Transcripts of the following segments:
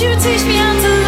you teach me how to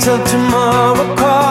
till tomorrow call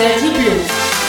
sede de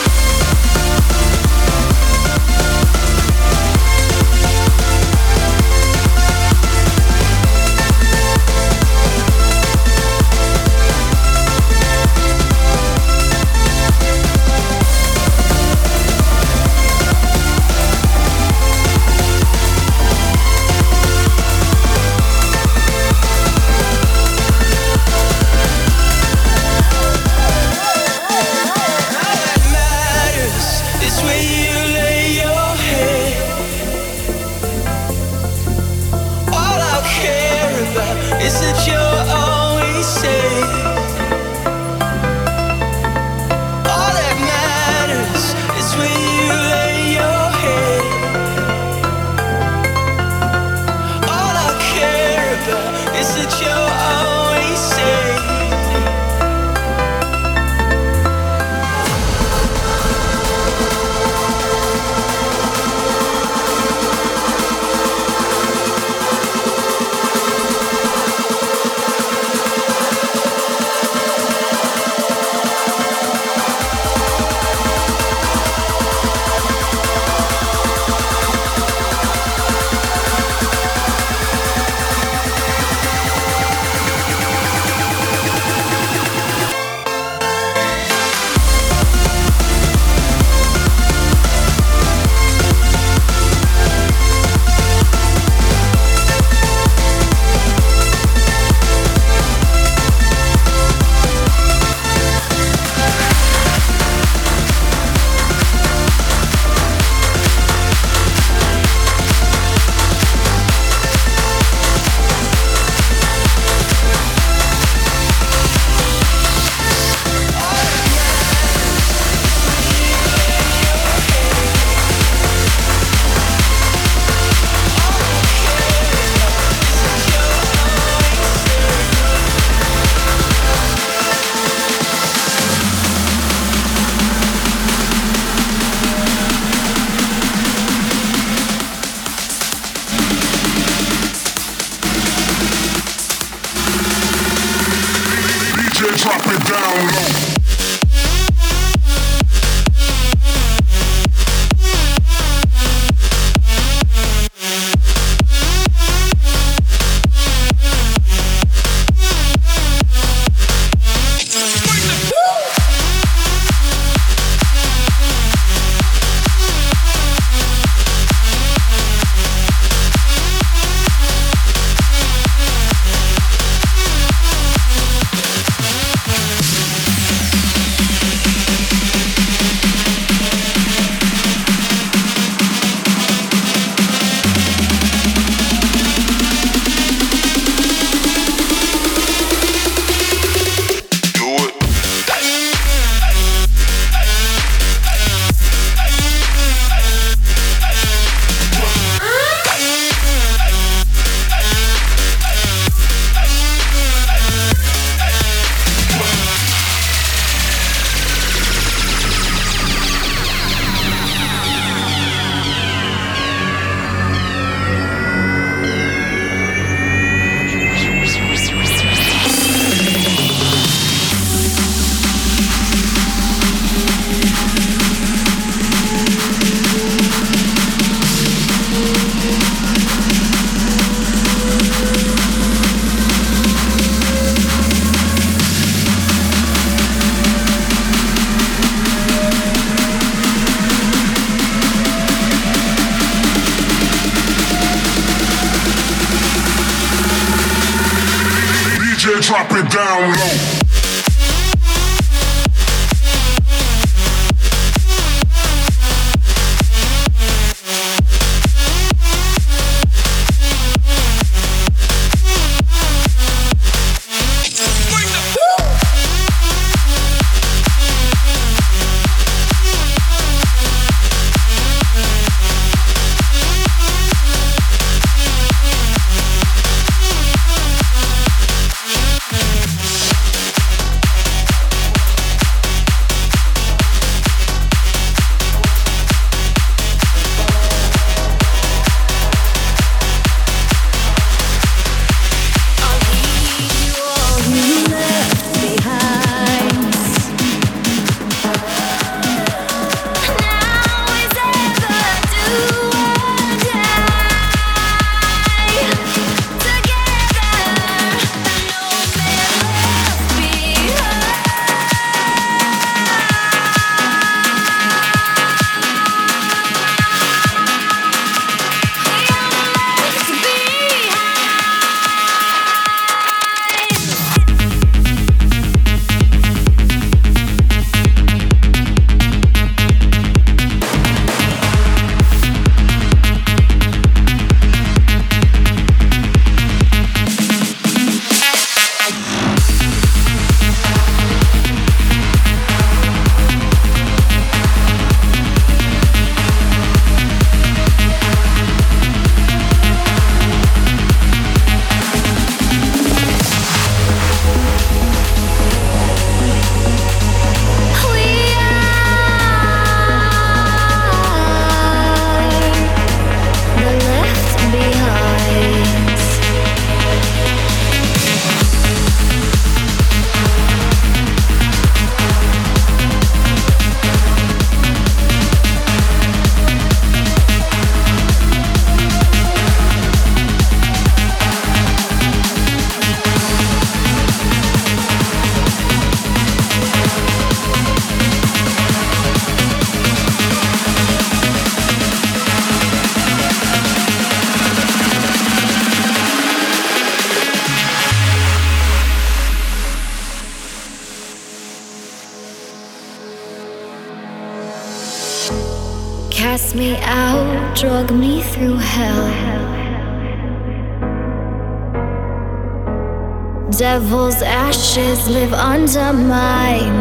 ashes live under my